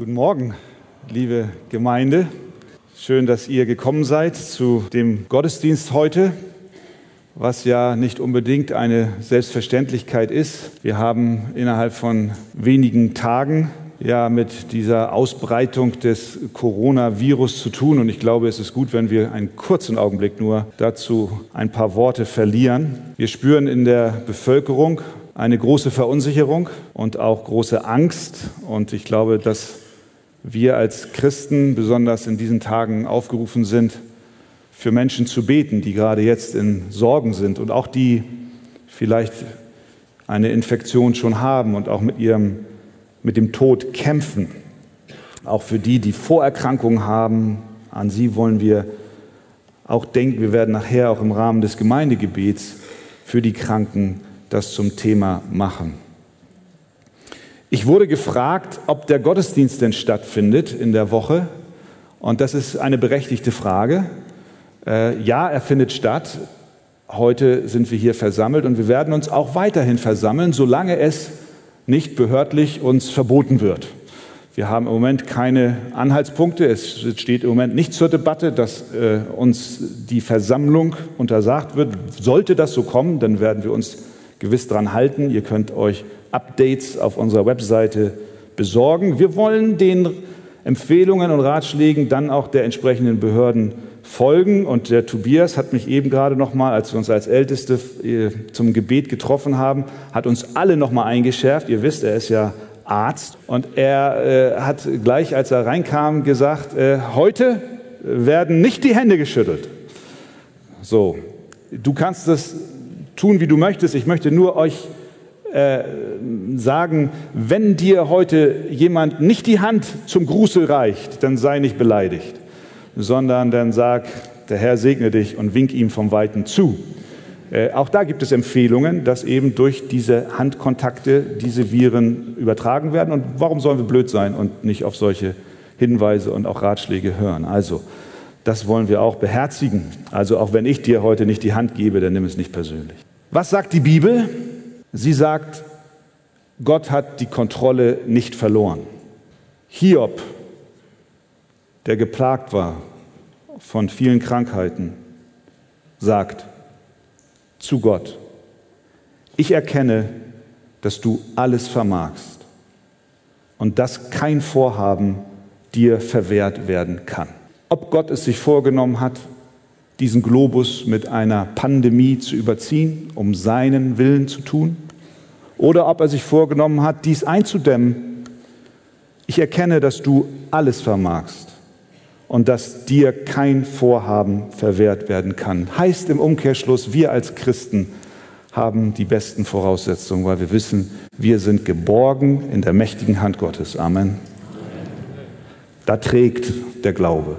Guten Morgen, liebe Gemeinde. Schön, dass ihr gekommen seid zu dem Gottesdienst heute, was ja nicht unbedingt eine Selbstverständlichkeit ist. Wir haben innerhalb von wenigen Tagen ja mit dieser Ausbreitung des Coronavirus zu tun. Und ich glaube, es ist gut, wenn wir einen kurzen Augenblick nur dazu ein paar Worte verlieren. Wir spüren in der Bevölkerung eine große Verunsicherung und auch große Angst. Und ich glaube, dass wir als Christen besonders in diesen Tagen aufgerufen sind, für Menschen zu beten, die gerade jetzt in Sorgen sind und auch die vielleicht eine Infektion schon haben und auch mit ihrem mit dem Tod kämpfen. Auch für die, die Vorerkrankungen haben, an sie wollen wir auch denken. Wir werden nachher auch im Rahmen des Gemeindegebets für die Kranken das zum Thema machen. Ich wurde gefragt, ob der Gottesdienst denn stattfindet in der Woche. Und das ist eine berechtigte Frage. Äh, ja, er findet statt. Heute sind wir hier versammelt und wir werden uns auch weiterhin versammeln, solange es nicht behördlich uns verboten wird. Wir haben im Moment keine Anhaltspunkte. Es steht im Moment nicht zur Debatte, dass äh, uns die Versammlung untersagt wird. Sollte das so kommen, dann werden wir uns gewiss daran halten. Ihr könnt euch Updates auf unserer Webseite besorgen. Wir wollen den Empfehlungen und Ratschlägen dann auch der entsprechenden Behörden folgen. Und der Tobias hat mich eben gerade noch mal, als wir uns als Älteste äh, zum Gebet getroffen haben, hat uns alle noch mal eingeschärft. Ihr wisst, er ist ja Arzt und er äh, hat gleich, als er reinkam, gesagt: äh, Heute werden nicht die Hände geschüttelt. So, du kannst das tun, wie du möchtest. Ich möchte nur euch äh, sagen, wenn dir heute jemand nicht die Hand zum Gruße reicht, dann sei nicht beleidigt, sondern dann sag, der Herr segne dich und wink ihm vom Weiten zu. Äh, auch da gibt es Empfehlungen, dass eben durch diese Handkontakte diese Viren übertragen werden. Und warum sollen wir blöd sein und nicht auf solche Hinweise und auch Ratschläge hören? Also, das wollen wir auch beherzigen. Also auch wenn ich dir heute nicht die Hand gebe, dann nimm es nicht persönlich. Was sagt die Bibel? Sie sagt, Gott hat die Kontrolle nicht verloren. Hiob, der geplagt war von vielen Krankheiten, sagt zu Gott, ich erkenne, dass du alles vermagst und dass kein Vorhaben dir verwehrt werden kann. Ob Gott es sich vorgenommen hat, diesen Globus mit einer Pandemie zu überziehen, um seinen Willen zu tun, oder ob er sich vorgenommen hat, dies einzudämmen. Ich erkenne, dass du alles vermagst und dass dir kein Vorhaben verwehrt werden kann. Heißt im Umkehrschluss, wir als Christen haben die besten Voraussetzungen, weil wir wissen, wir sind geborgen in der mächtigen Hand Gottes. Amen. Da trägt der Glaube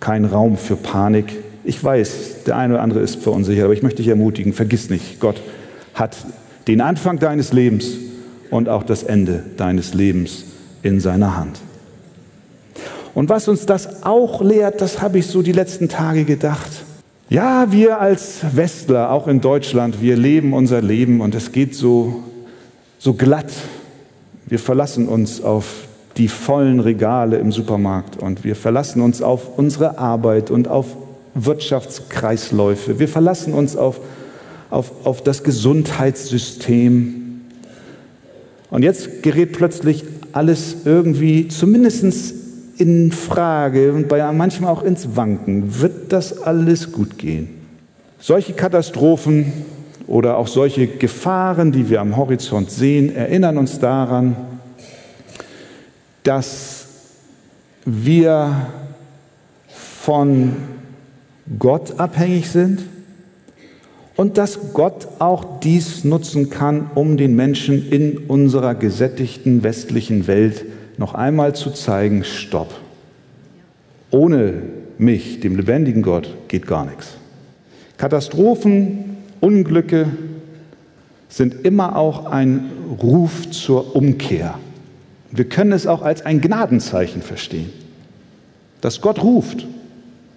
kein Raum für Panik. Ich weiß, der eine oder andere ist verunsichert, aber ich möchte dich ermutigen, vergiss nicht, Gott hat den Anfang deines Lebens und auch das Ende deines Lebens in seiner Hand. Und was uns das auch lehrt, das habe ich so die letzten Tage gedacht. Ja, wir als Westler, auch in Deutschland, wir leben unser Leben und es geht so, so glatt. Wir verlassen uns auf die vollen Regale im Supermarkt und wir verlassen uns auf unsere Arbeit und auf Wirtschaftskreisläufe. Wir verlassen uns auf, auf, auf das Gesundheitssystem. Und jetzt gerät plötzlich alles irgendwie zumindest in Frage und bei manchmal auch ins Wanken. Wird das alles gut gehen? Solche Katastrophen oder auch solche Gefahren, die wir am Horizont sehen, erinnern uns daran, dass wir von Gott abhängig sind und dass Gott auch dies nutzen kann, um den Menschen in unserer gesättigten westlichen Welt noch einmal zu zeigen, stopp. Ohne mich, dem lebendigen Gott, geht gar nichts. Katastrophen, Unglücke sind immer auch ein Ruf zur Umkehr. Wir können es auch als ein Gnadenzeichen verstehen, dass Gott ruft.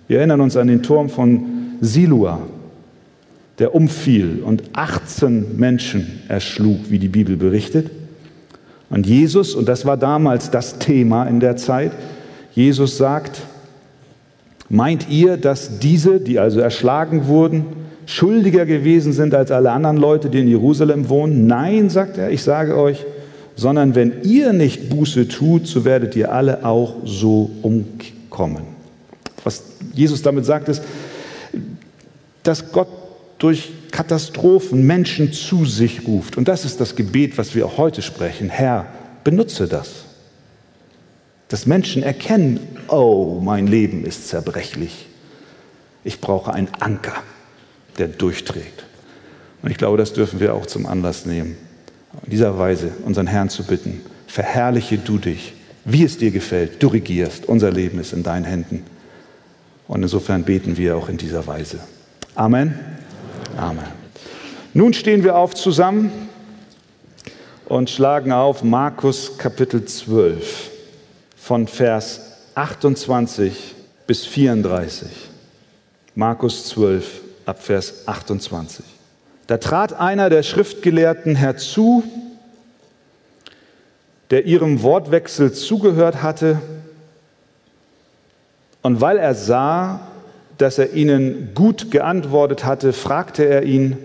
Wir erinnern uns an den Turm von Silua, der umfiel und 18 Menschen erschlug, wie die Bibel berichtet. Und Jesus, und das war damals das Thema in der Zeit, Jesus sagt, meint ihr, dass diese, die also erschlagen wurden, schuldiger gewesen sind als alle anderen Leute, die in Jerusalem wohnen? Nein, sagt er, ich sage euch, sondern wenn ihr nicht Buße tut, so werdet ihr alle auch so umkommen. Was Jesus damit sagt, ist, dass Gott durch Katastrophen Menschen zu sich ruft. Und das ist das Gebet, was wir auch heute sprechen. Herr, benutze das. Dass Menschen erkennen, oh, mein Leben ist zerbrechlich. Ich brauche einen Anker, der durchträgt. Und ich glaube, das dürfen wir auch zum Anlass nehmen, in dieser Weise unseren Herrn zu bitten, verherrliche du dich, wie es dir gefällt, du regierst, unser Leben ist in deinen Händen. Und insofern beten wir auch in dieser Weise. Amen. Amen. Nun stehen wir auf zusammen und schlagen auf Markus Kapitel 12 von Vers 28 bis 34. Markus 12 ab Vers 28. Da trat einer der Schriftgelehrten herzu, der ihrem Wortwechsel zugehört hatte, und weil er sah, dass er ihnen gut geantwortet hatte, fragte er ihn,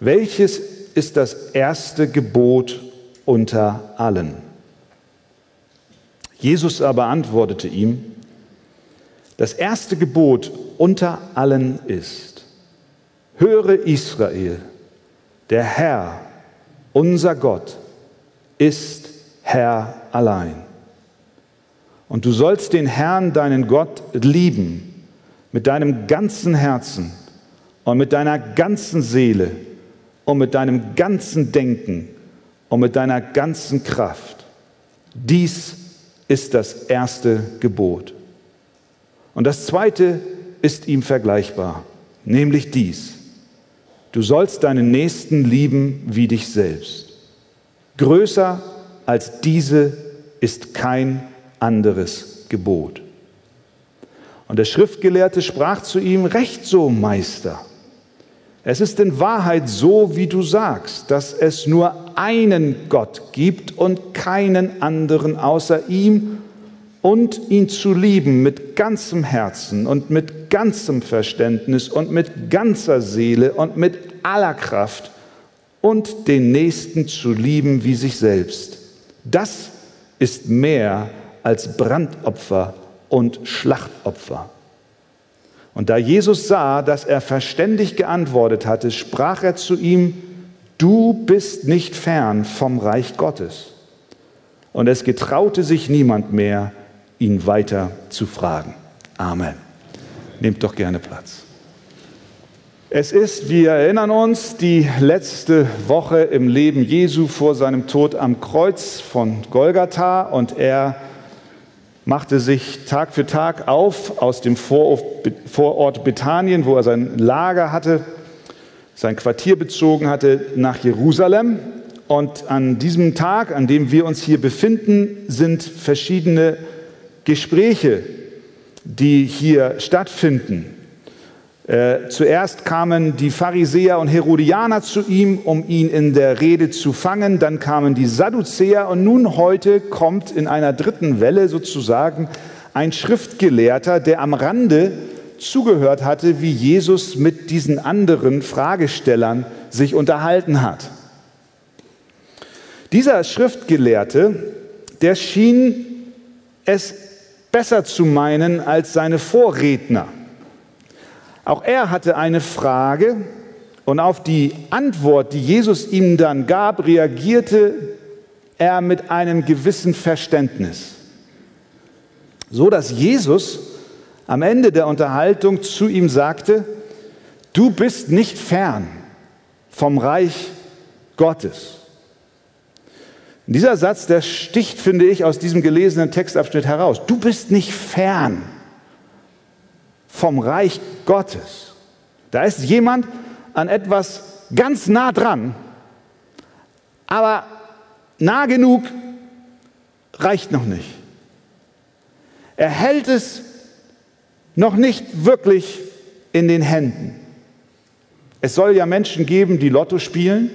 welches ist das erste Gebot unter allen? Jesus aber antwortete ihm, das erste Gebot unter allen ist, höre Israel, der Herr, unser Gott, ist Herr allein. Und du sollst den Herrn, deinen Gott, lieben mit deinem ganzen Herzen und mit deiner ganzen Seele und mit deinem ganzen Denken und mit deiner ganzen Kraft. Dies ist das erste Gebot. Und das zweite ist ihm vergleichbar, nämlich dies. Du sollst deinen Nächsten lieben wie dich selbst. Größer als diese ist kein anderes Gebot. Und der Schriftgelehrte sprach zu ihm, Recht so, Meister. Es ist in Wahrheit so, wie du sagst, dass es nur einen Gott gibt und keinen anderen außer ihm und ihn zu lieben mit ganzem Herzen und mit ganzem Verständnis und mit ganzer Seele und mit aller Kraft und den Nächsten zu lieben wie sich selbst. Das ist mehr als Brandopfer und Schlachtopfer. Und da Jesus sah, dass er verständig geantwortet hatte, sprach er zu ihm, du bist nicht fern vom Reich Gottes. Und es getraute sich niemand mehr, ihn weiter zu fragen. Amen. Nehmt doch gerne Platz. Es ist, wir erinnern uns, die letzte Woche im Leben Jesu vor seinem Tod am Kreuz von Golgatha und er machte sich Tag für Tag auf aus dem Vorort Bethanien, wo er sein Lager hatte, sein Quartier bezogen hatte, nach Jerusalem. Und an diesem Tag, an dem wir uns hier befinden, sind verschiedene Gespräche, die hier stattfinden. Äh, zuerst kamen die Pharisäer und Herodianer zu ihm, um ihn in der Rede zu fangen. Dann kamen die Sadduzäer und nun heute kommt in einer dritten Welle sozusagen ein Schriftgelehrter, der am Rande zugehört hatte, wie Jesus mit diesen anderen Fragestellern sich unterhalten hat. Dieser Schriftgelehrte, der schien es besser zu meinen als seine Vorredner. Auch er hatte eine Frage und auf die Antwort, die Jesus ihm dann gab, reagierte er mit einem gewissen Verständnis. So dass Jesus am Ende der Unterhaltung zu ihm sagte, du bist nicht fern vom Reich Gottes. Dieser Satz, der sticht, finde ich, aus diesem gelesenen Textabschnitt heraus. Du bist nicht fern vom Reich Gottes. Da ist jemand an etwas ganz nah dran, aber nah genug reicht noch nicht. Er hält es noch nicht wirklich in den Händen. Es soll ja Menschen geben, die Lotto spielen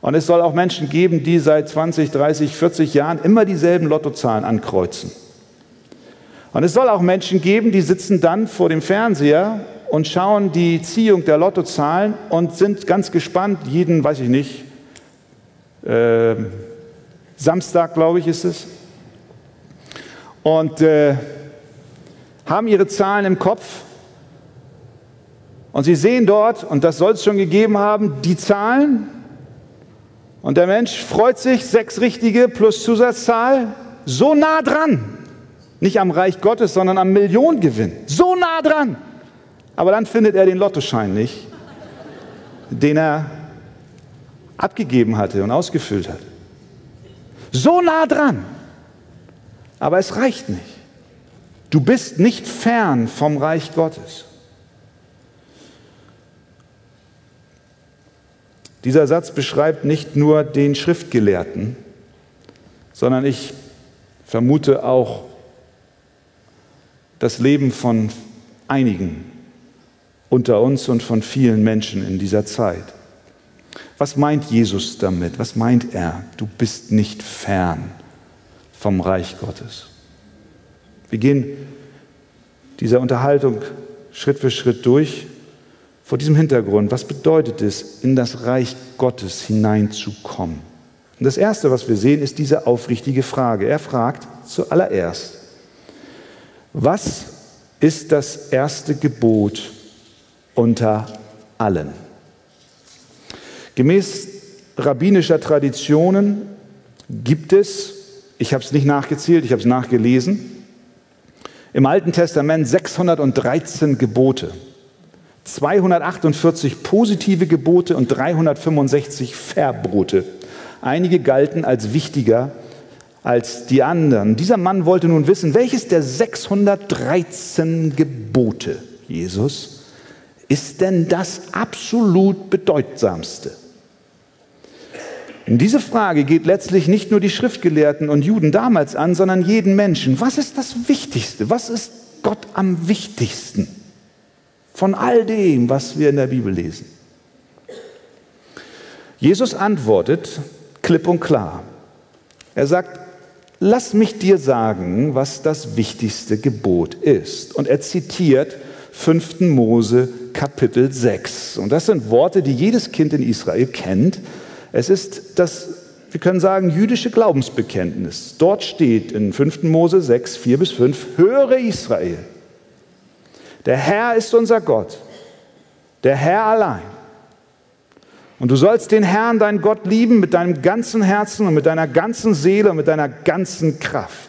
Und es soll auch Menschen geben, die seit 20, 30, 40 Jahren immer dieselben Lottozahlen ankreuzen. Und es soll auch Menschen geben, die sitzen dann vor dem Fernseher und schauen die Ziehung der Lottozahlen und sind ganz gespannt, jeden, weiß ich nicht, äh, Samstag, glaube ich, ist es. Und äh, haben ihre Zahlen im Kopf. Und sie sehen dort, und das soll es schon gegeben haben, die Zahlen. Und der Mensch freut sich, sechs richtige plus Zusatzzahl, so nah dran. Nicht am Reich Gottes, sondern am Millionengewinn. So nah dran. Aber dann findet er den Lottoschein nicht, den er abgegeben hatte und ausgefüllt hat. So nah dran. Aber es reicht nicht. Du bist nicht fern vom Reich Gottes. Dieser Satz beschreibt nicht nur den Schriftgelehrten, sondern ich vermute auch das Leben von einigen unter uns und von vielen Menschen in dieser Zeit. Was meint Jesus damit? Was meint er? Du bist nicht fern vom Reich Gottes. Wir gehen dieser Unterhaltung Schritt für Schritt durch. Vor diesem Hintergrund, was bedeutet es, in das Reich Gottes hineinzukommen? Und das Erste, was wir sehen, ist diese aufrichtige Frage. Er fragt zuallererst, was ist das erste Gebot unter allen. Gemäß rabbinischer Traditionen gibt es, ich habe es nicht nachgezählt, ich habe es nachgelesen, im Alten Testament 613 Gebote, 248 positive Gebote und 365 Verbote. Einige galten als wichtiger als die anderen. Dieser Mann wollte nun wissen, welches der 613 Gebote, Jesus, ist denn das absolut bedeutsamste? In diese Frage geht letztlich nicht nur die Schriftgelehrten und Juden damals an, sondern jeden Menschen. Was ist das Wichtigste? Was ist Gott am wichtigsten von all dem, was wir in der Bibel lesen? Jesus antwortet klipp und klar. Er sagt, lass mich dir sagen, was das wichtigste Gebot ist. Und er zitiert 5. Mose Kapitel 6. Und das sind Worte, die jedes Kind in Israel kennt. Es ist das, wir können sagen, jüdische Glaubensbekenntnis. Dort steht in 5. Mose 6, 4 bis 5, höre Israel. Der Herr ist unser Gott, der Herr allein. Und du sollst den Herrn, deinen Gott, lieben mit deinem ganzen Herzen und mit deiner ganzen Seele und mit deiner ganzen Kraft.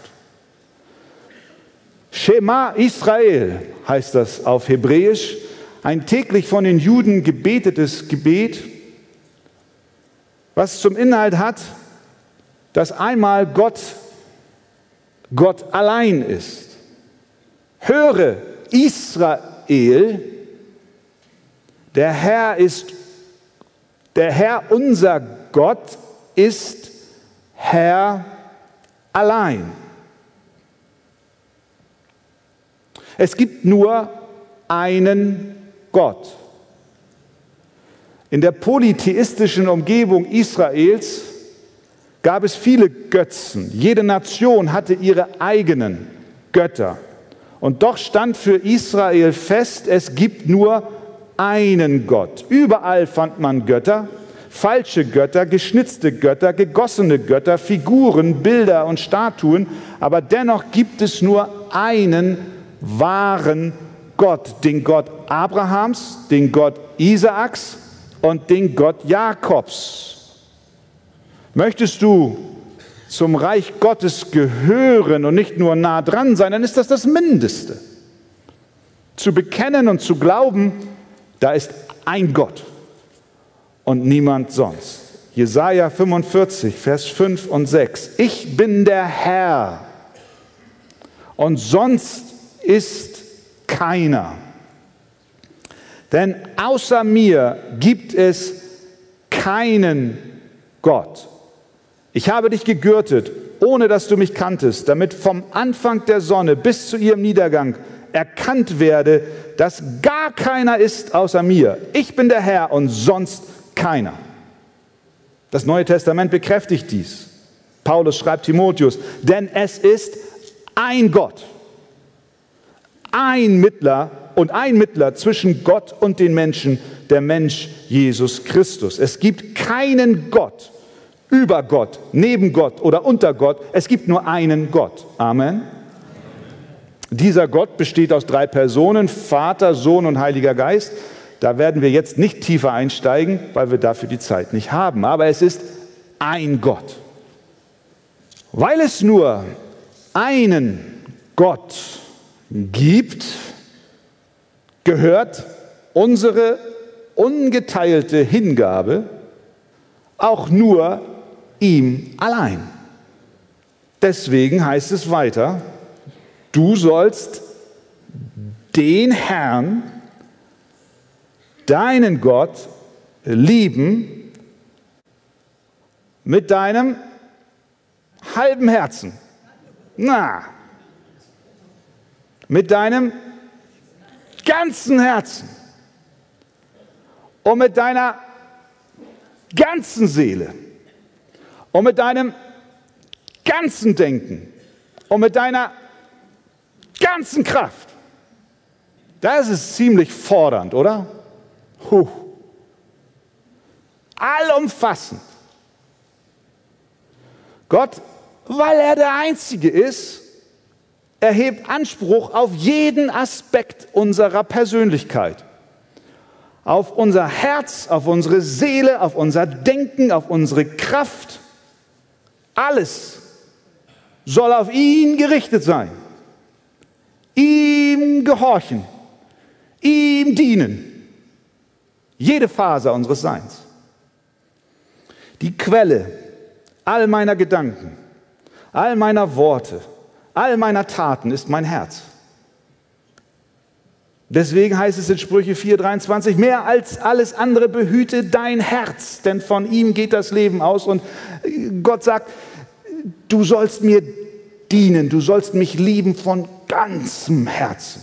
Shema Israel heißt das auf Hebräisch ein täglich von den Juden gebetetes Gebet, was zum Inhalt hat, dass einmal Gott Gott allein ist. Höre Israel, der Herr ist, der Herr unser Gott ist Herr allein. Es gibt nur einen Gott. In der polytheistischen Umgebung Israels gab es viele Götzen. Jede Nation hatte ihre eigenen Götter. Und doch stand für Israel fest, es gibt nur einen Gott. Überall fand man Götter, falsche Götter, geschnitzte Götter, gegossene Götter, Figuren, Bilder und Statuen, aber dennoch gibt es nur einen wahren Gott, den Gott Abrahams, den Gott Isaaks und den Gott Jakobs. Möchtest du zum Reich Gottes gehören und nicht nur nah dran sein, dann ist das das Mindeste. Zu bekennen und zu glauben, da ist ein Gott und niemand sonst. Jesaja 45, Vers 5 und 6. Ich bin der Herr und sonst ist keiner. Denn außer mir gibt es keinen Gott. Ich habe dich gegürtet, ohne dass du mich kanntest, damit vom Anfang der Sonne bis zu ihrem Niedergang erkannt werde, dass gar keiner ist außer mir. Ich bin der Herr und sonst keiner. Das Neue Testament bekräftigt dies. Paulus schreibt Timotheus, denn es ist ein Gott, ein Mittler und ein Mittler zwischen Gott und den Menschen, der Mensch Jesus Christus. Es gibt keinen Gott über Gott, neben Gott oder unter Gott. Es gibt nur einen Gott. Amen. Dieser Gott besteht aus drei Personen, Vater, Sohn und Heiliger Geist. Da werden wir jetzt nicht tiefer einsteigen, weil wir dafür die Zeit nicht haben. Aber es ist ein Gott. Weil es nur einen Gott gibt, gehört unsere ungeteilte Hingabe auch nur ihm allein. Deswegen heißt es weiter, du sollst den Herrn, deinen Gott, lieben mit deinem halben Herzen. Na, mit deinem ganzen Herzen und mit deiner ganzen Seele und mit deinem ganzen Denken und mit deiner ganzen Kraft. Das ist ziemlich fordernd, oder? Huh. Allumfassend. Gott, weil er der Einzige ist, erhebt Anspruch auf jeden Aspekt unserer Persönlichkeit. Auf unser Herz, auf unsere Seele, auf unser Denken, auf unsere Kraft. Alles soll auf ihn gerichtet sein. Ihm gehorchen. Ihm dienen. Jede Phase unseres Seins. Die Quelle all meiner Gedanken, all meiner Worte, all meiner Taten ist mein Herz. Deswegen heißt es in Sprüche 4:23, mehr als alles andere behüte dein Herz, denn von ihm geht das Leben aus. Und Gott sagt, du sollst mir dienen, du sollst mich lieben von ganzem Herzen.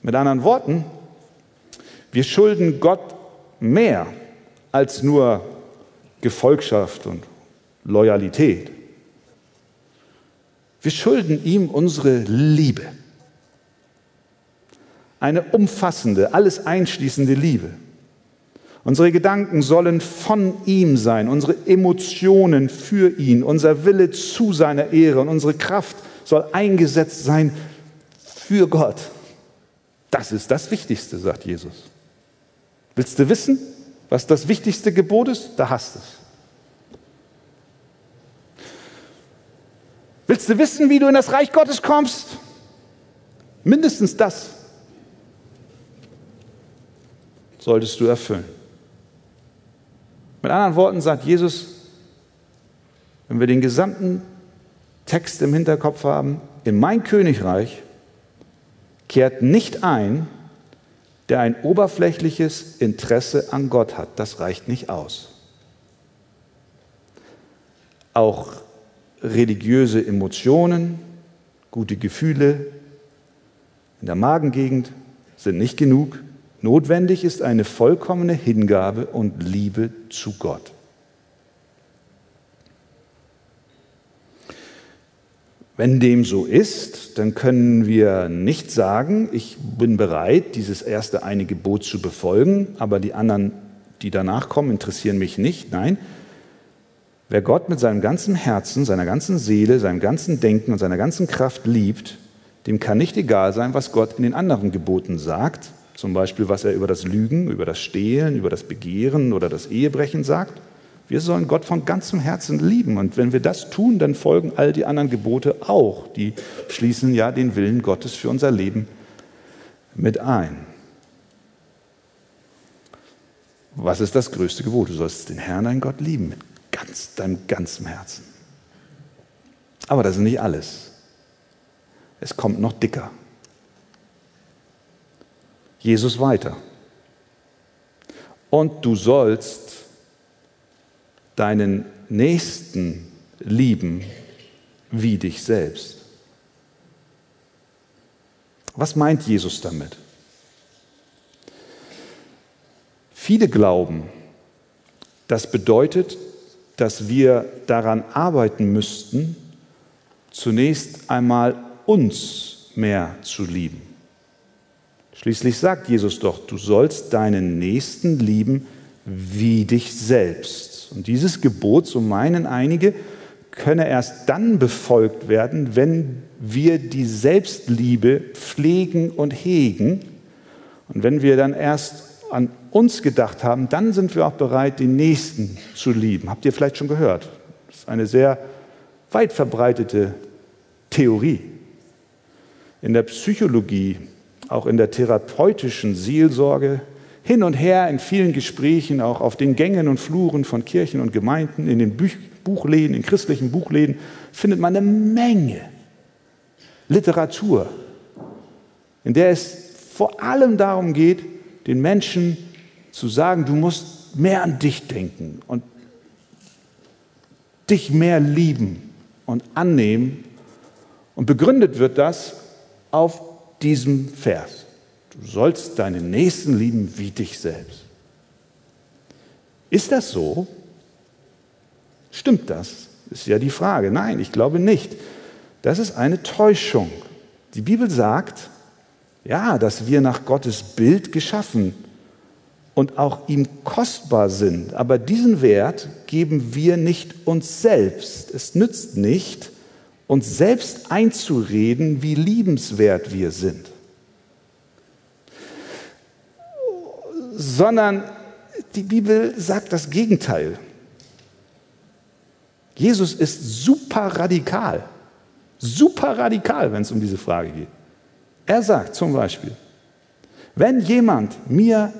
Mit anderen Worten, wir schulden Gott mehr als nur Gefolgschaft und Loyalität. Wir schulden ihm unsere Liebe. Eine umfassende, alles einschließende Liebe. Unsere Gedanken sollen von ihm sein, unsere Emotionen für ihn, unser Wille zu seiner Ehre und unsere Kraft soll eingesetzt sein für Gott. Das ist das Wichtigste, sagt Jesus. Willst du wissen, was das wichtigste Gebot ist? Da hast du es. Willst du wissen, wie du in das Reich Gottes kommst? Mindestens das solltest du erfüllen. Mit anderen Worten sagt Jesus, wenn wir den gesamten Text im Hinterkopf haben, in mein Königreich kehrt nicht ein, der ein oberflächliches Interesse an Gott hat. Das reicht nicht aus. Auch religiöse Emotionen, gute Gefühle in der Magengegend sind nicht genug. Notwendig ist eine vollkommene Hingabe und Liebe zu Gott. Wenn dem so ist, dann können wir nicht sagen, ich bin bereit, dieses erste eine Gebot zu befolgen, aber die anderen, die danach kommen, interessieren mich nicht. Nein, wer Gott mit seinem ganzen Herzen, seiner ganzen Seele, seinem ganzen Denken und seiner ganzen Kraft liebt, dem kann nicht egal sein, was Gott in den anderen Geboten sagt, zum Beispiel was er über das Lügen, über das Stehlen, über das Begehren oder das Ehebrechen sagt. Wir sollen Gott von ganzem Herzen lieben. Und wenn wir das tun, dann folgen all die anderen Gebote auch. Die schließen ja den Willen Gottes für unser Leben mit ein. Was ist das größte Gebot? Du sollst den Herrn, deinen Gott, lieben mit ganz, deinem ganzen Herzen. Aber das ist nicht alles. Es kommt noch dicker. Jesus weiter. Und du sollst deinen Nächsten lieben wie dich selbst. Was meint Jesus damit? Viele glauben, Das bedeutet, dass wir daran arbeiten müssten, zunächst einmal uns mehr zu lieben. Schließlich sagt Jesus doch, du sollst deinen Nächsten lieben wie dich selbst. Und dieses Gebot, so meinen einige, könne erst dann befolgt werden, wenn wir die Selbstliebe pflegen und hegen. Und wenn wir dann erst an uns gedacht haben, dann sind wir auch bereit, den Nächsten zu lieben. Habt ihr vielleicht schon gehört? Das ist eine sehr weit verbreitete Theorie. In der Psychologie, auch in der therapeutischen Seelsorge, hin und her in vielen Gesprächen, auch auf den Gängen und Fluren von Kirchen und Gemeinden, in den Buchläden, in christlichen Buchläden, findet man eine Menge Literatur, in der es vor allem darum geht, den Menschen zu sagen, du musst mehr an dich denken und dich mehr lieben und annehmen. Und begründet wird das auf diesem Vers. Du sollst deinen Nächsten lieben wie dich selbst. Ist das so? Stimmt das? Ist ja die Frage. Nein, ich glaube nicht. Das ist eine Täuschung. Die Bibel sagt, ja, dass wir nach Gottes Bild geschaffen und auch ihm kostbar sind. Aber diesen Wert geben wir nicht uns selbst. Es nützt nicht, uns selbst einzureden, wie liebenswert wir sind. Sondern die Bibel sagt das Gegenteil. Jesus ist super radikal. Super radikal, wenn es um diese Frage geht. Er sagt zum Beispiel, wenn jemand mir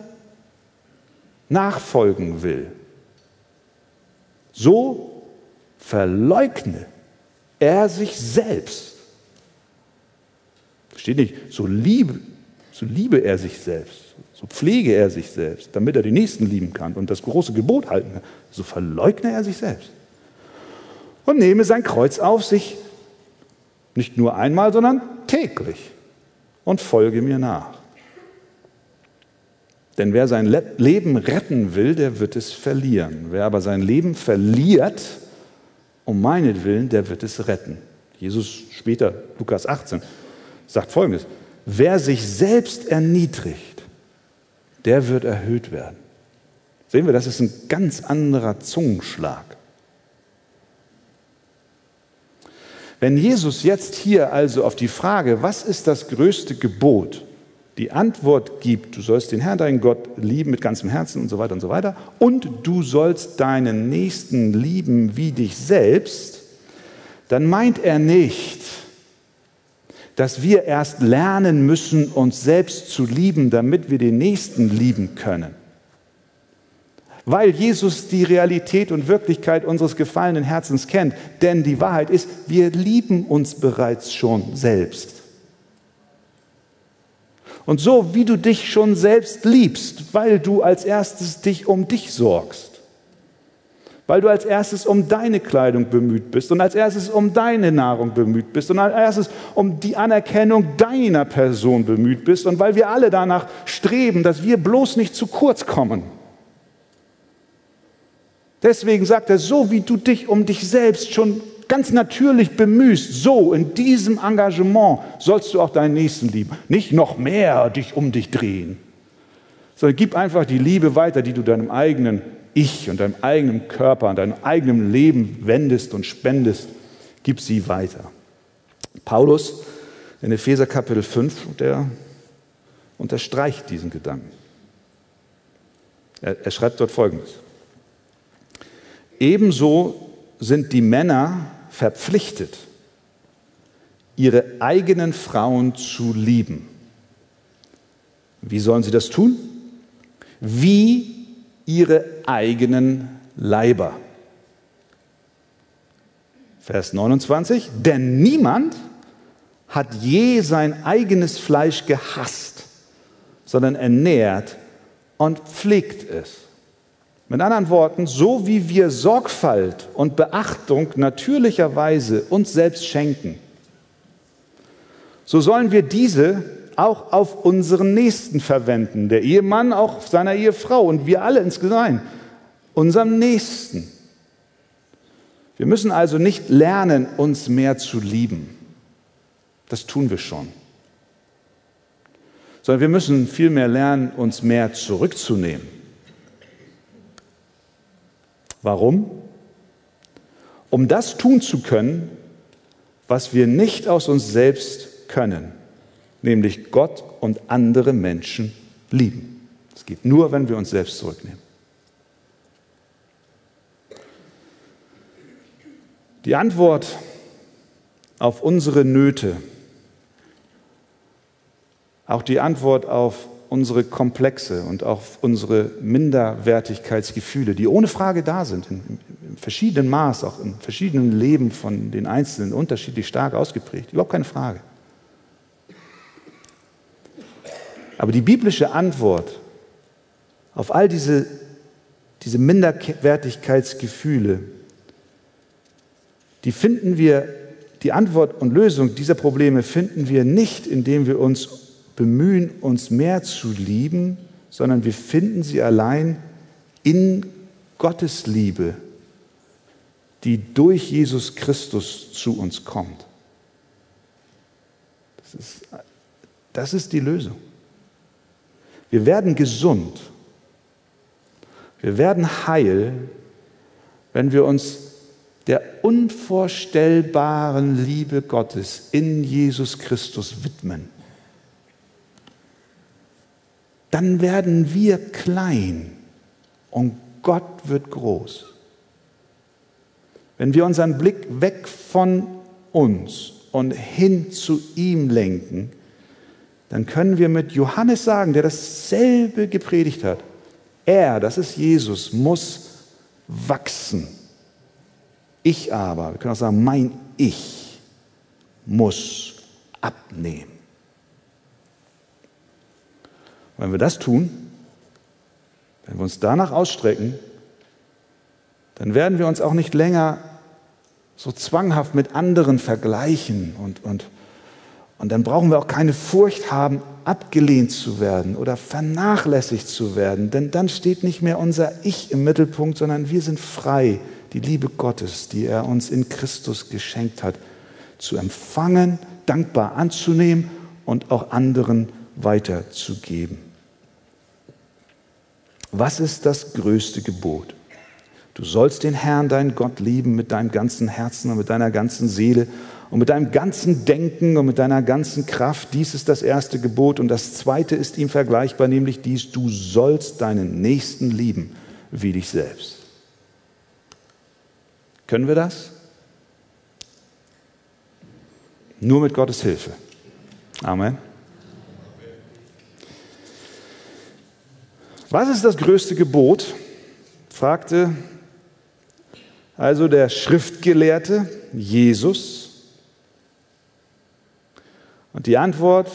nachfolgen will, so verleugne er sich selbst. Steht nicht, so liebe, so liebe er sich selbst, so pflege er sich selbst, damit er die Nächsten lieben kann und das große Gebot halten kann. So verleugne er sich selbst. Und nehme sein Kreuz auf sich, nicht nur einmal, sondern täglich und folge mir nach. Denn wer sein Leben retten will, der wird es verlieren. Wer aber sein Leben verliert, um meinetwillen, der wird es retten. Jesus später, Lukas 18, sagt folgendes, wer sich selbst erniedrigt, der wird erhöht werden. Sehen wir, das ist ein ganz anderer Zungenschlag. Wenn Jesus jetzt hier also auf die Frage, was ist das größte Gebot, die Antwort gibt, du sollst den Herrn, deinen Gott lieben mit ganzem Herzen und so weiter und so weiter, und du sollst deinen Nächsten lieben wie dich selbst, dann meint er nicht, dass wir erst lernen müssen, uns selbst zu lieben, damit wir den Nächsten lieben können weil Jesus die Realität und Wirklichkeit unseres gefallenen Herzens kennt. Denn die Wahrheit ist, wir lieben uns bereits schon selbst. Und so wie du dich schon selbst liebst, weil du als erstes dich um dich sorgst, weil du als erstes um deine Kleidung bemüht bist und als erstes um deine Nahrung bemüht bist und als erstes um die Anerkennung deiner Person bemüht bist und weil wir alle danach streben, dass wir bloß nicht zu kurz kommen. Deswegen sagt er, so wie du dich um dich selbst schon ganz natürlich bemühst, so in diesem Engagement sollst du auch deinen Nächsten lieben. Nicht noch mehr dich um dich drehen, sondern gib einfach die Liebe weiter, die du deinem eigenen Ich und deinem eigenen Körper und deinem eigenen Leben wendest und spendest. Gib sie weiter. Paulus in Epheser Kapitel 5, der unterstreicht diesen Gedanken. Er, er schreibt dort Folgendes. Ebenso sind die Männer verpflichtet, ihre eigenen Frauen zu lieben. Wie sollen sie das tun? Wie ihre eigenen Leiber. Vers 29, denn niemand hat je sein eigenes Fleisch gehasst, sondern ernährt und pflegt es. Mit anderen Worten, so wie wir Sorgfalt und Beachtung natürlicherweise uns selbst schenken, so sollen wir diese auch auf unseren Nächsten verwenden. Der Ehemann auch seiner Ehefrau und wir alle insgesamt. unserem Nächsten. Wir müssen also nicht lernen, uns mehr zu lieben. Das tun wir schon. Sondern wir müssen vielmehr lernen, uns mehr zurückzunehmen. Warum? Um das tun zu können, was wir nicht aus uns selbst können, nämlich Gott und andere Menschen lieben. Es geht nur, wenn wir uns selbst zurücknehmen. Die Antwort auf unsere Nöte, auch die Antwort auf unsere Komplexe und auf unsere Minderwertigkeitsgefühle, die ohne Frage da sind, in, in verschiedenen Maß, auch in verschiedenen Leben von den Einzelnen unterschiedlich stark ausgeprägt, überhaupt keine Frage. Aber die biblische Antwort auf all diese, diese Minderwertigkeitsgefühle, die finden wir, die Antwort und Lösung dieser Probleme finden wir nicht, indem wir uns bemühen, uns mehr zu lieben, sondern wir finden sie allein in Gottes Liebe, die durch Jesus Christus zu uns kommt. Das ist, das ist die Lösung. Wir werden gesund. Wir werden heil, wenn wir uns der unvorstellbaren Liebe Gottes in Jesus Christus widmen. Dann werden wir klein und Gott wird groß. Wenn wir unseren Blick weg von uns und hin zu ihm lenken, dann können wir mit Johannes sagen, der dasselbe gepredigt hat. Er, das ist Jesus, muss wachsen. Ich aber, wir können auch sagen, mein Ich muss abnehmen. Wenn wir das tun, wenn wir uns danach ausstrecken, dann werden wir uns auch nicht länger so zwanghaft mit anderen vergleichen und, und und dann brauchen wir auch keine Furcht haben, abgelehnt zu werden oder vernachlässigt zu werden, denn dann steht nicht mehr unser Ich im Mittelpunkt, sondern wir sind frei, die Liebe Gottes, die er uns in Christus geschenkt hat, zu empfangen, dankbar anzunehmen und auch anderen weiterzugeben. Was ist das größte Gebot? Du sollst den Herrn, deinen Gott, lieben mit deinem ganzen Herzen und mit deiner ganzen Seele und mit deinem ganzen Denken und mit deiner ganzen Kraft. Dies ist das erste Gebot und das zweite ist ihm vergleichbar, nämlich dies, du sollst deinen Nächsten lieben wie dich selbst. Können wir das? Nur mit Gottes Hilfe. Amen. Was ist das größte Gebot? fragte also der Schriftgelehrte Jesus. Und die Antwort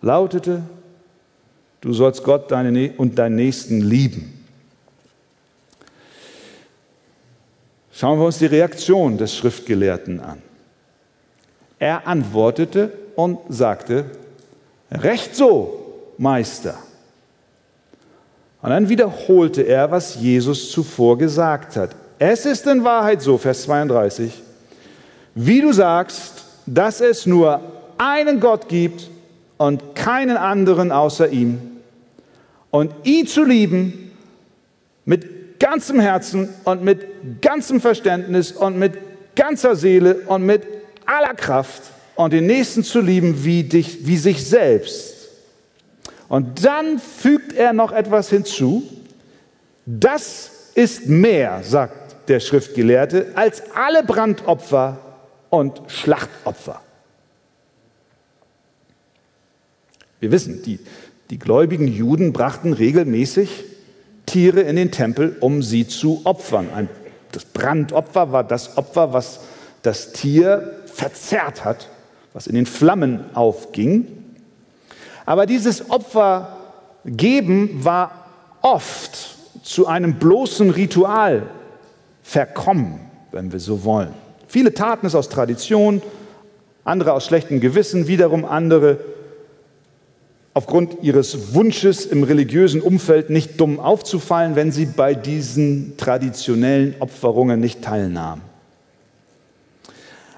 lautete, du sollst Gott und deinen Nächsten lieben. Schauen wir uns die Reaktion des Schriftgelehrten an. Er antwortete und sagte, recht so, Meister. Und dann wiederholte er, was Jesus zuvor gesagt hat. Es ist in Wahrheit so, Vers 32, wie du sagst, dass es nur einen Gott gibt und keinen anderen außer ihm. Und ihn zu lieben mit ganzem Herzen und mit ganzem Verständnis und mit ganzer Seele und mit aller Kraft und den Nächsten zu lieben wie, dich, wie sich selbst. Und dann fügt er noch etwas hinzu. Das ist mehr, sagt der Schriftgelehrte, als alle Brandopfer und Schlachtopfer. Wir wissen, die, die gläubigen Juden brachten regelmäßig Tiere in den Tempel, um sie zu opfern. Ein, das Brandopfer war das Opfer, was das Tier verzerrt hat, was in den Flammen aufging. Aber dieses Opfer geben war oft zu einem bloßen Ritual verkommen, wenn wir so wollen. Viele taten es aus Tradition, andere aus schlechtem Gewissen, wiederum andere aufgrund ihres Wunsches im religiösen Umfeld nicht dumm aufzufallen, wenn sie bei diesen traditionellen Opferungen nicht teilnahmen.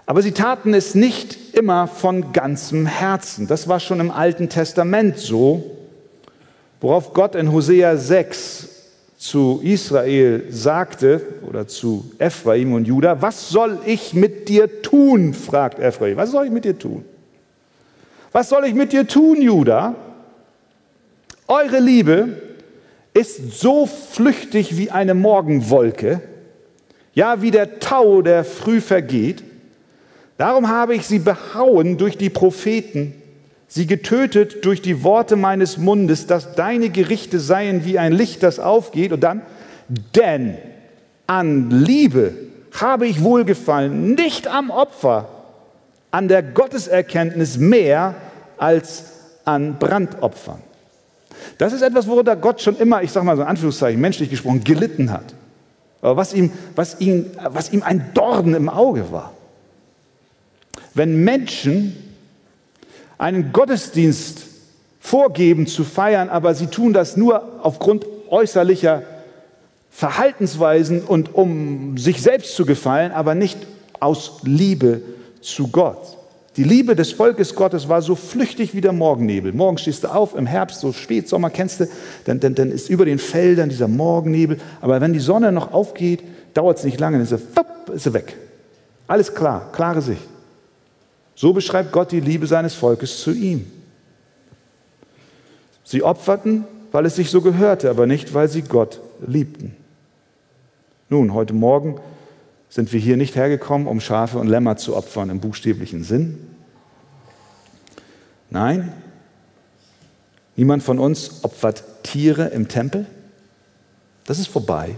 Aber sie taten es nicht immer von ganzem Herzen. Das war schon im Alten Testament so, worauf Gott in Hosea 6 zu Israel sagte oder zu Ephraim und Juda, was soll ich mit dir tun? fragt Ephraim. Was soll ich mit dir tun? Was soll ich mit dir tun, Juda? Eure Liebe ist so flüchtig wie eine Morgenwolke, ja wie der Tau, der früh vergeht. Darum habe ich sie behauen durch die Propheten, sie getötet durch die Worte meines Mundes, dass deine Gerichte seien wie ein Licht, das aufgeht. Und dann, denn an Liebe habe ich wohlgefallen, nicht am Opfer, an der Gotteserkenntnis mehr als an Brandopfern. Das ist etwas, worunter Gott schon immer, ich sage mal so in Anführungszeichen, menschlich gesprochen, gelitten hat. Aber was ihm, was, ihm, was ihm ein Dorn im Auge war. Wenn Menschen einen Gottesdienst vorgeben zu feiern, aber sie tun das nur aufgrund äußerlicher Verhaltensweisen und um sich selbst zu gefallen, aber nicht aus Liebe zu Gott. Die Liebe des Volkes Gottes war so flüchtig wie der Morgennebel. Morgen stehst du auf, im Herbst, so Spätsommer, kennst du, dann, dann, dann ist über den Feldern dieser Morgennebel. Aber wenn die Sonne noch aufgeht, dauert es nicht lange, dann ist sie weg. Alles klar, klare Sicht. So beschreibt Gott die Liebe seines Volkes zu ihm. Sie opferten, weil es sich so gehörte, aber nicht, weil sie Gott liebten. Nun, heute Morgen sind wir hier nicht hergekommen, um Schafe und Lämmer zu opfern im buchstäblichen Sinn. Nein, niemand von uns opfert Tiere im Tempel. Das ist vorbei.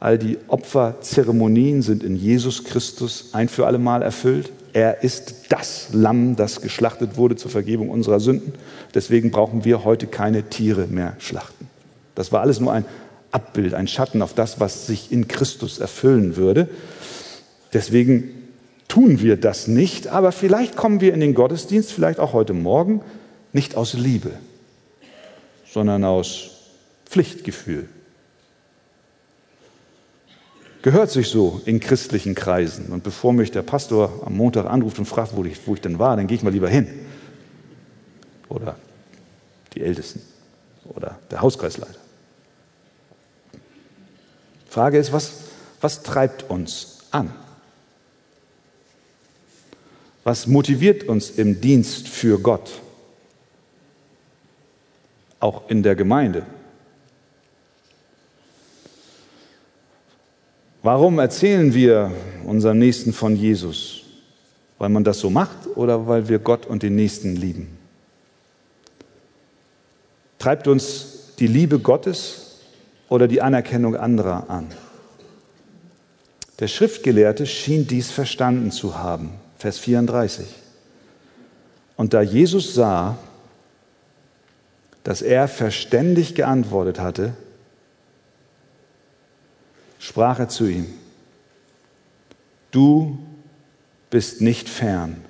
All die Opferzeremonien sind in Jesus Christus ein für alle Mal erfüllt. Er ist das Lamm, das geschlachtet wurde zur Vergebung unserer Sünden. Deswegen brauchen wir heute keine Tiere mehr schlachten. Das war alles nur ein Abbild, ein Schatten auf das, was sich in Christus erfüllen würde. Deswegen tun wir das nicht, aber vielleicht kommen wir in den Gottesdienst, vielleicht auch heute Morgen, nicht aus Liebe, sondern aus Pflichtgefühl. Gehört sich so in christlichen Kreisen. Und bevor mich der Pastor am Montag anruft und fragt, wo ich, wo ich denn war, dann gehe ich mal lieber hin. Oder die Ältesten oder der Hauskreisleiter. Frage ist, was, was treibt uns an? Was motiviert uns im Dienst für Gott? Auch in der Gemeinde. Warum erzählen wir unserem Nächsten von Jesus? Weil man das so macht oder weil wir Gott und den Nächsten lieben? Treibt uns die Liebe Gottes oder die Anerkennung anderer an. Der Schriftgelehrte schien dies verstanden zu haben. Vers 34. Und da Jesus sah, dass er verständig geantwortet hatte, sprach er zu ihm, du bist nicht fern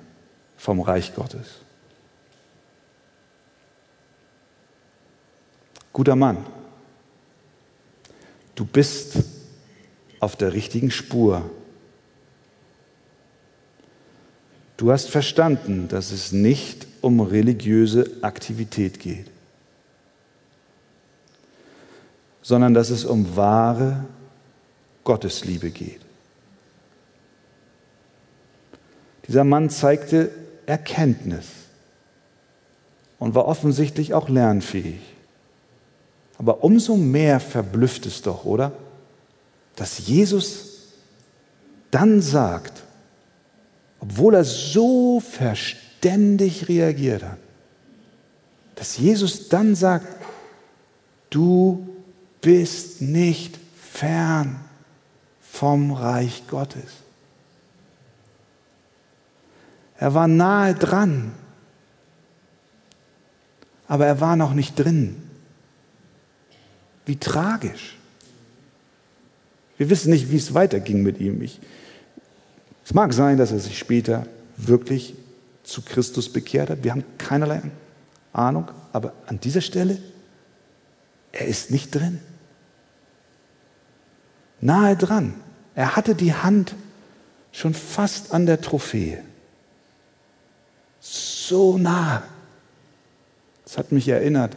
vom Reich Gottes. Guter Mann, Du bist auf der richtigen Spur. Du hast verstanden, dass es nicht um religiöse Aktivität geht, sondern dass es um wahre Gottesliebe geht. Dieser Mann zeigte Erkenntnis und war offensichtlich auch lernfähig. Aber umso mehr verblüfft es doch, oder? Dass Jesus dann sagt, obwohl er so verständig reagiert hat, dass Jesus dann sagt, du bist nicht fern vom Reich Gottes. Er war nahe dran, aber er war noch nicht drin. Wie tragisch. Wir wissen nicht, wie es weiterging mit ihm. Ich, es mag sein, dass er sich später wirklich zu Christus bekehrt hat. Wir haben keinerlei Ahnung, aber an dieser Stelle, er ist nicht drin. Nahe dran. Er hatte die Hand schon fast an der Trophäe. So nah. Das hat mich erinnert.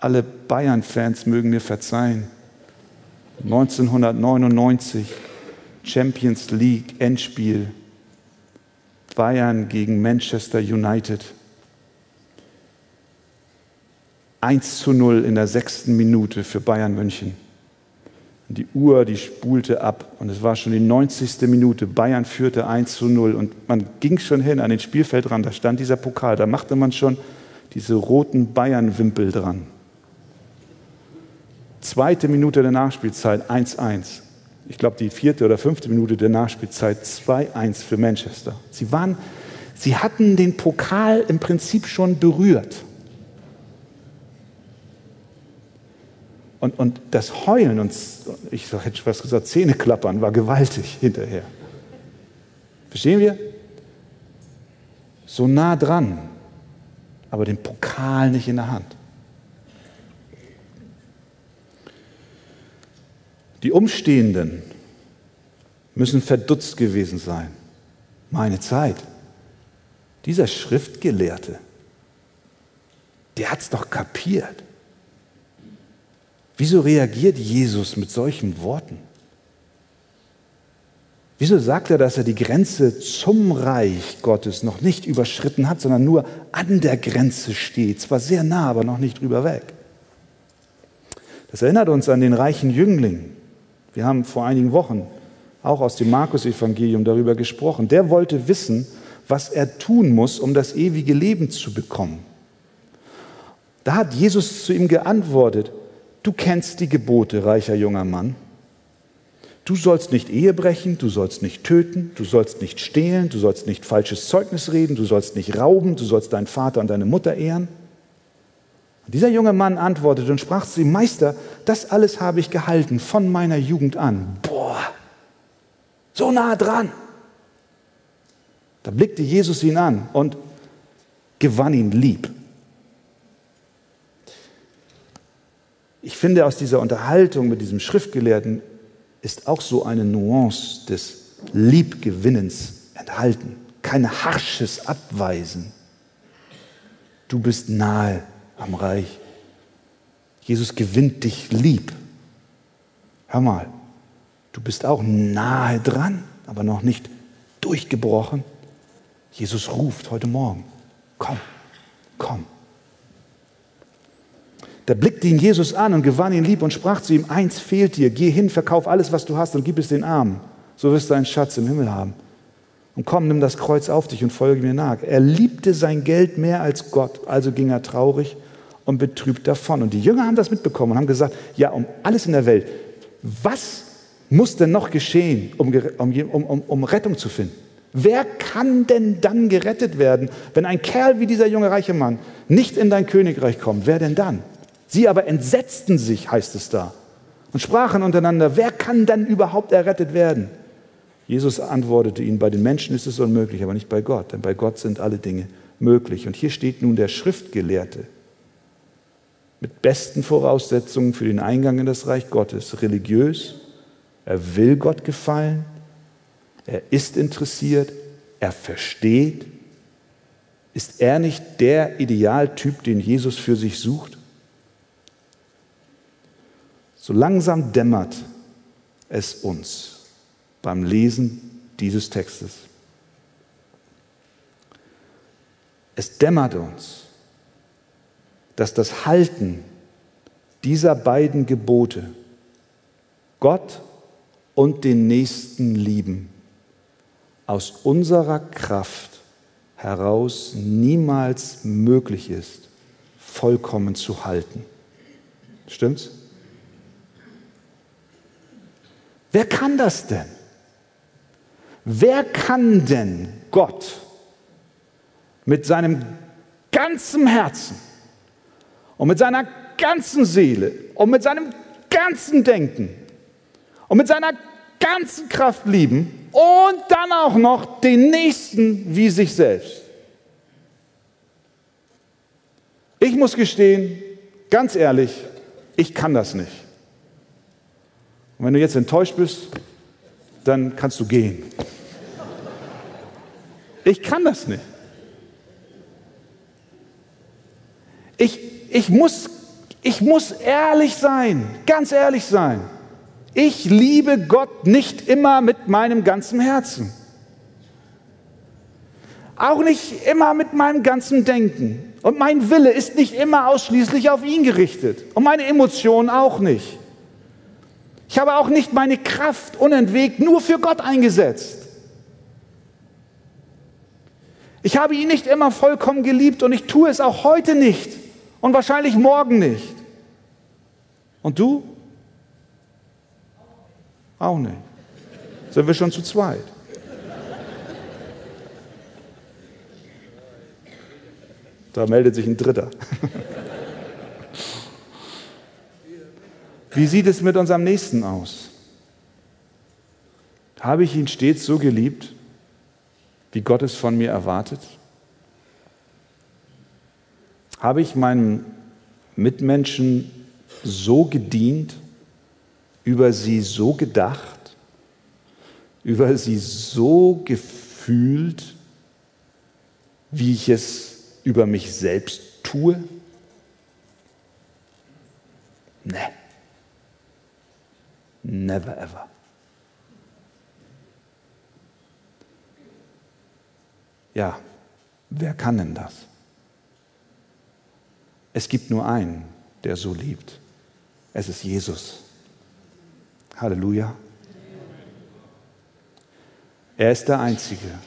Alle Bayern-Fans mögen mir verzeihen. 1999 Champions League Endspiel Bayern gegen Manchester United. 1 zu 0 in der sechsten Minute für Bayern München. Die Uhr, die spulte ab und es war schon die 90. Minute. Bayern führte 1 zu 0 und man ging schon hin an den Spielfeldrand, da stand dieser Pokal, da machte man schon diese roten Bayern-Wimpel dran. Zweite Minute der Nachspielzeit 1-1. Ich glaube, die vierte oder fünfte Minute der Nachspielzeit 2-1 für Manchester. Sie, waren, sie hatten den Pokal im Prinzip schon berührt. Und, und das Heulen und ich hätte was gesagt, Zähneklappern war gewaltig hinterher. Verstehen wir? So nah dran, aber den Pokal nicht in der Hand. Die Umstehenden müssen verdutzt gewesen sein. Meine Zeit. Dieser Schriftgelehrte, der hat es doch kapiert. Wieso reagiert Jesus mit solchen Worten? Wieso sagt er, dass er die Grenze zum Reich Gottes noch nicht überschritten hat, sondern nur an der Grenze steht, zwar sehr nah, aber noch nicht drüber weg? Das erinnert uns an den reichen Jüngling. Wir haben vor einigen Wochen auch aus dem Markus-Evangelium darüber gesprochen. Der wollte wissen, was er tun muss, um das ewige Leben zu bekommen. Da hat Jesus zu ihm geantwortet, Du kennst die Gebote, reicher junger Mann. Du sollst nicht Ehe brechen, du sollst nicht töten, du sollst nicht stehlen, du sollst nicht falsches Zeugnis reden, du sollst nicht rauben, du sollst deinen Vater und deine Mutter ehren. Und dieser junge Mann antwortete und sprach zu ihm, Meister, das alles habe ich gehalten von meiner Jugend an. Boah, so nah dran. Da blickte Jesus ihn an und gewann ihn lieb. Ich finde, aus dieser Unterhaltung mit diesem Schriftgelehrten ist auch so eine Nuance des Liebgewinnens enthalten. Kein harsches Abweisen. Du bist nahe am Reich. Jesus gewinnt dich lieb. Hör mal, du bist auch nahe dran, aber noch nicht durchgebrochen. Jesus ruft heute Morgen, komm, komm. Da blickte ihn Jesus an und gewann ihn lieb und sprach zu ihm, eins fehlt dir, geh hin, verkauf alles, was du hast und gib es den Armen. So wirst du einen Schatz im Himmel haben. Und komm, nimm das Kreuz auf dich und folge mir nach. Er liebte sein Geld mehr als Gott, also ging er traurig und betrübt davon. Und die Jünger haben das mitbekommen und haben gesagt, ja, um alles in der Welt, was muss denn noch geschehen, um, um, um, um Rettung zu finden? Wer kann denn dann gerettet werden, wenn ein Kerl wie dieser junge reiche Mann nicht in dein Königreich kommt? Wer denn dann? Sie aber entsetzten sich, heißt es da, und sprachen untereinander, wer kann dann überhaupt errettet werden? Jesus antwortete ihnen, bei den Menschen ist es unmöglich, aber nicht bei Gott, denn bei Gott sind alle Dinge möglich. Und hier steht nun der Schriftgelehrte mit besten Voraussetzungen für den Eingang in das Reich Gottes, religiös, er will Gott gefallen, er ist interessiert, er versteht. Ist er nicht der Idealtyp, den Jesus für sich sucht? So langsam dämmert es uns beim Lesen dieses Textes. Es dämmert uns, dass das Halten dieser beiden Gebote, Gott und den Nächsten lieben, aus unserer Kraft heraus niemals möglich ist, vollkommen zu halten. Stimmt's? Wer kann das denn? Wer kann denn Gott mit seinem ganzen Herzen und mit seiner ganzen Seele und mit seinem ganzen Denken und mit seiner ganzen Kraft lieben und dann auch noch den Nächsten wie sich selbst? Ich muss gestehen, ganz ehrlich, ich kann das nicht. Und wenn du jetzt enttäuscht bist, dann kannst du gehen. Ich kann das nicht. Ich, ich, muss, ich muss ehrlich sein, ganz ehrlich sein. Ich liebe Gott nicht immer mit meinem ganzen Herzen. Auch nicht immer mit meinem ganzen Denken. Und mein Wille ist nicht immer ausschließlich auf ihn gerichtet. Und meine Emotionen auch nicht. Ich habe auch nicht meine Kraft unentwegt nur für Gott eingesetzt. Ich habe ihn nicht immer vollkommen geliebt und ich tue es auch heute nicht und wahrscheinlich morgen nicht. Und du? Auch nicht. Sind wir schon zu zweit? Da meldet sich ein Dritter. Wie sieht es mit unserem Nächsten aus? Habe ich ihn stets so geliebt, wie Gott es von mir erwartet? Habe ich meinen Mitmenschen so gedient, über sie so gedacht, über sie so gefühlt, wie ich es über mich selbst tue? Ne. Never ever. Ja, wer kann denn das? Es gibt nur einen, der so liebt. Es ist Jesus. Halleluja. Er ist der Einzige,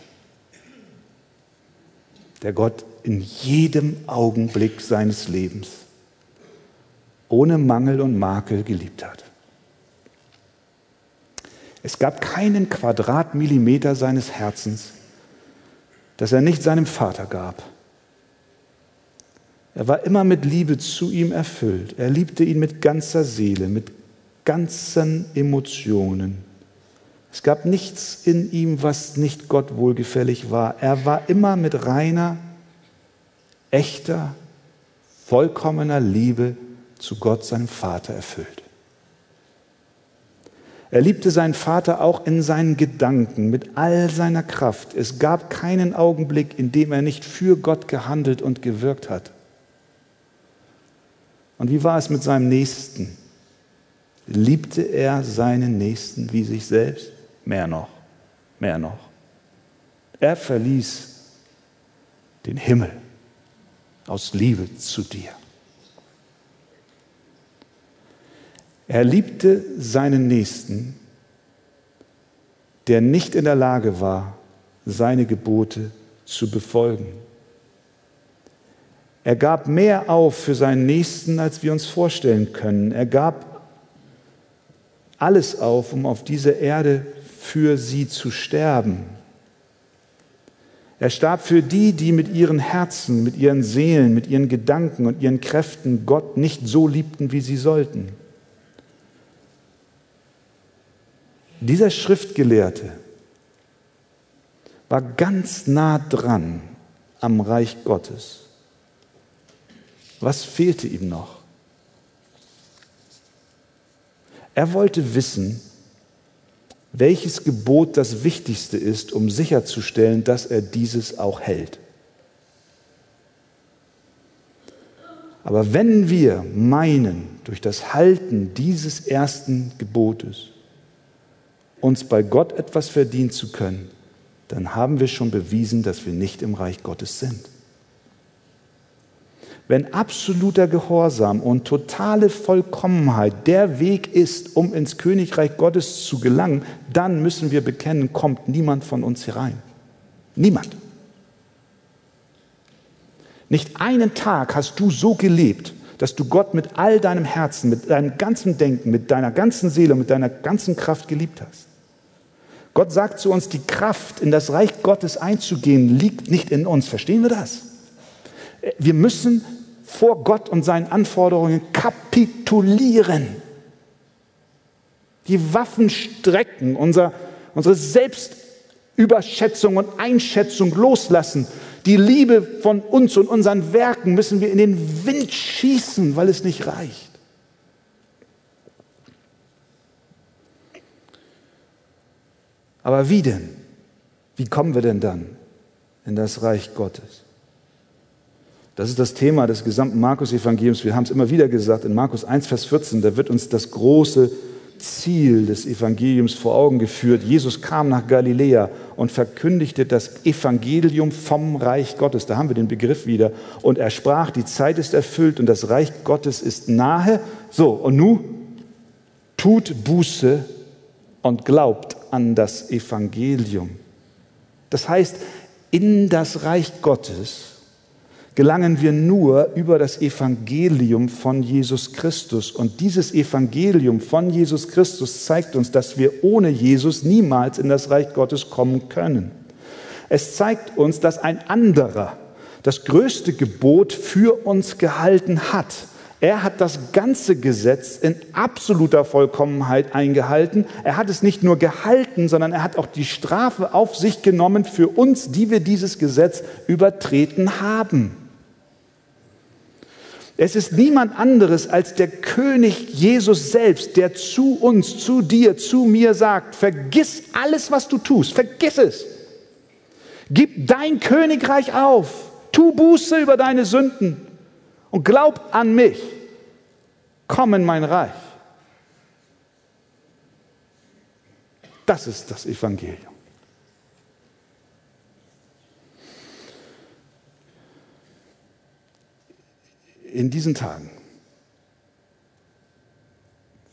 der Gott in jedem Augenblick seines Lebens ohne Mangel und Makel geliebt hat. Es gab keinen Quadratmillimeter seines Herzens, das er nicht seinem Vater gab. Er war immer mit Liebe zu ihm erfüllt. Er liebte ihn mit ganzer Seele, mit ganzen Emotionen. Es gab nichts in ihm, was nicht Gott wohlgefällig war. Er war immer mit reiner, echter, vollkommener Liebe zu Gott, seinem Vater, erfüllt. Er liebte seinen Vater auch in seinen Gedanken mit all seiner Kraft. Es gab keinen Augenblick, in dem er nicht für Gott gehandelt und gewirkt hat. Und wie war es mit seinem Nächsten? Liebte er seinen Nächsten wie sich selbst? Mehr noch, mehr noch. Er verließ den Himmel aus Liebe zu dir. Er liebte seinen Nächsten, der nicht in der Lage war, seine Gebote zu befolgen. Er gab mehr auf für seinen Nächsten, als wir uns vorstellen können. Er gab alles auf, um auf dieser Erde für sie zu sterben. Er starb für die, die mit ihren Herzen, mit ihren Seelen, mit ihren Gedanken und ihren Kräften Gott nicht so liebten, wie sie sollten. Dieser Schriftgelehrte war ganz nah dran am Reich Gottes. Was fehlte ihm noch? Er wollte wissen, welches Gebot das wichtigste ist, um sicherzustellen, dass er dieses auch hält. Aber wenn wir meinen, durch das Halten dieses ersten Gebotes uns bei Gott etwas verdienen zu können, dann haben wir schon bewiesen, dass wir nicht im Reich Gottes sind. Wenn absoluter Gehorsam und totale Vollkommenheit der Weg ist, um ins Königreich Gottes zu gelangen, dann müssen wir bekennen, kommt niemand von uns herein. Niemand. Nicht einen Tag hast du so gelebt, dass du Gott mit all deinem Herzen, mit deinem ganzen Denken, mit deiner ganzen Seele, mit deiner ganzen Kraft geliebt hast. Gott sagt zu uns, die Kraft, in das Reich Gottes einzugehen, liegt nicht in uns. Verstehen wir das? Wir müssen vor Gott und seinen Anforderungen kapitulieren. Die Waffen strecken, unser, unsere Selbstüberschätzung und Einschätzung loslassen, Die Liebe von uns und unseren Werken müssen wir in den Wind schießen, weil es nicht reicht. Aber wie denn? Wie kommen wir denn dann in das Reich Gottes? Das ist das Thema des gesamten Markus-Evangeliums. Wir haben es immer wieder gesagt, in Markus 1, Vers 14, da wird uns das große Ziel des Evangeliums vor Augen geführt. Jesus kam nach Galiläa und verkündigte das Evangelium vom Reich Gottes. Da haben wir den Begriff wieder. Und er sprach, die Zeit ist erfüllt und das Reich Gottes ist nahe. So, und nun tut Buße und glaubt an das Evangelium. Das heißt, in das Reich Gottes gelangen wir nur über das Evangelium von Jesus Christus. Und dieses Evangelium von Jesus Christus zeigt uns, dass wir ohne Jesus niemals in das Reich Gottes kommen können. Es zeigt uns, dass ein anderer das größte Gebot für uns gehalten hat. Er hat das ganze Gesetz in absoluter Vollkommenheit eingehalten. Er hat es nicht nur gehalten, sondern er hat auch die Strafe auf sich genommen für uns, die wir dieses Gesetz übertreten haben. Es ist niemand anderes als der König Jesus selbst, der zu uns, zu dir, zu mir sagt, vergiss alles, was du tust, vergiss es. Gib dein Königreich auf, tu Buße über deine Sünden und glaub an mich. Komm in mein Reich. Das ist das Evangelium. In diesen Tagen,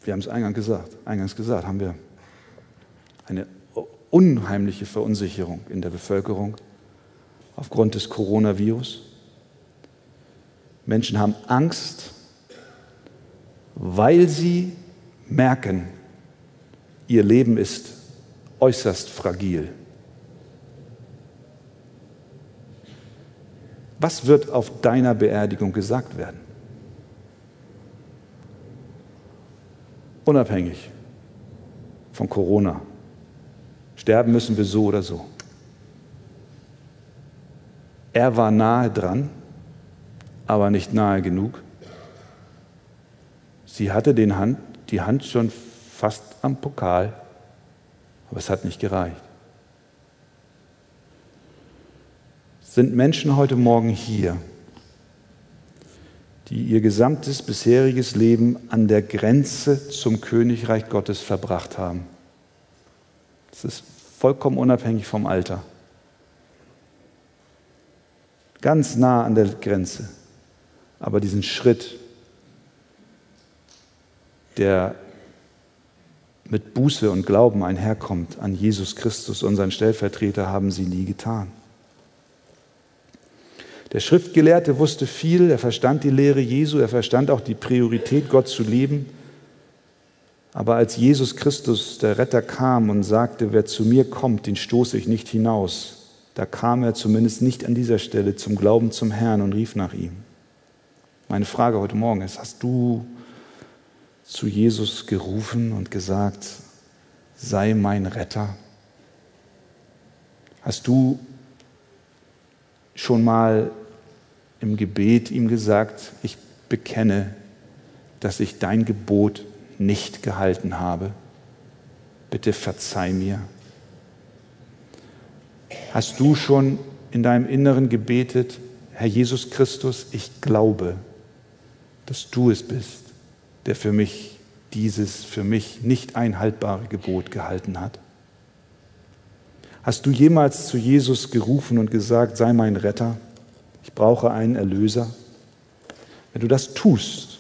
wir haben es eingangs gesagt, eingangs gesagt, haben wir eine unheimliche Verunsicherung in der Bevölkerung aufgrund des Coronavirus. Menschen haben Angst, weil sie merken, ihr Leben ist äußerst fragil. Was wird auf deiner Beerdigung gesagt werden? Unabhängig von Corona. Sterben müssen wir so oder so. Er war nahe dran, aber nicht nahe genug. Sie hatte den Hand, die Hand schon fast am Pokal, aber es hat nicht gereicht. Sind Menschen heute Morgen hier, die ihr gesamtes bisheriges Leben an der Grenze zum Königreich Gottes verbracht haben. Das ist vollkommen unabhängig vom Alter. Ganz nah an der Grenze. Aber diesen Schritt, der mit Buße und Glauben einherkommt an Jesus Christus, unseren Stellvertreter, haben sie nie getan. Der Schriftgelehrte wusste viel, er verstand die Lehre Jesu, er verstand auch die Priorität, Gott zu leben. Aber als Jesus Christus, der Retter, kam und sagte, wer zu mir kommt, den stoße ich nicht hinaus, da kam er zumindest nicht an dieser Stelle zum Glauben zum Herrn und rief nach ihm. Meine Frage heute Morgen ist, hast du zu Jesus gerufen und gesagt, sei mein Retter? Hast du schon mal im Gebet ihm gesagt, ich bekenne, dass ich dein Gebot nicht gehalten habe. Bitte verzeih mir. Hast du schon in deinem Inneren gebetet, Herr Jesus Christus, ich glaube, dass du es bist, der für mich dieses für mich nicht einhaltbare Gebot gehalten hat? Hast du jemals zu Jesus gerufen und gesagt, sei mein Retter? Ich brauche einen Erlöser. Wenn du das tust,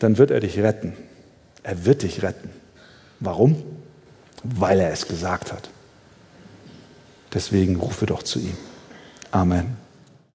dann wird er dich retten. Er wird dich retten. Warum? Weil er es gesagt hat. Deswegen rufe doch zu ihm. Amen.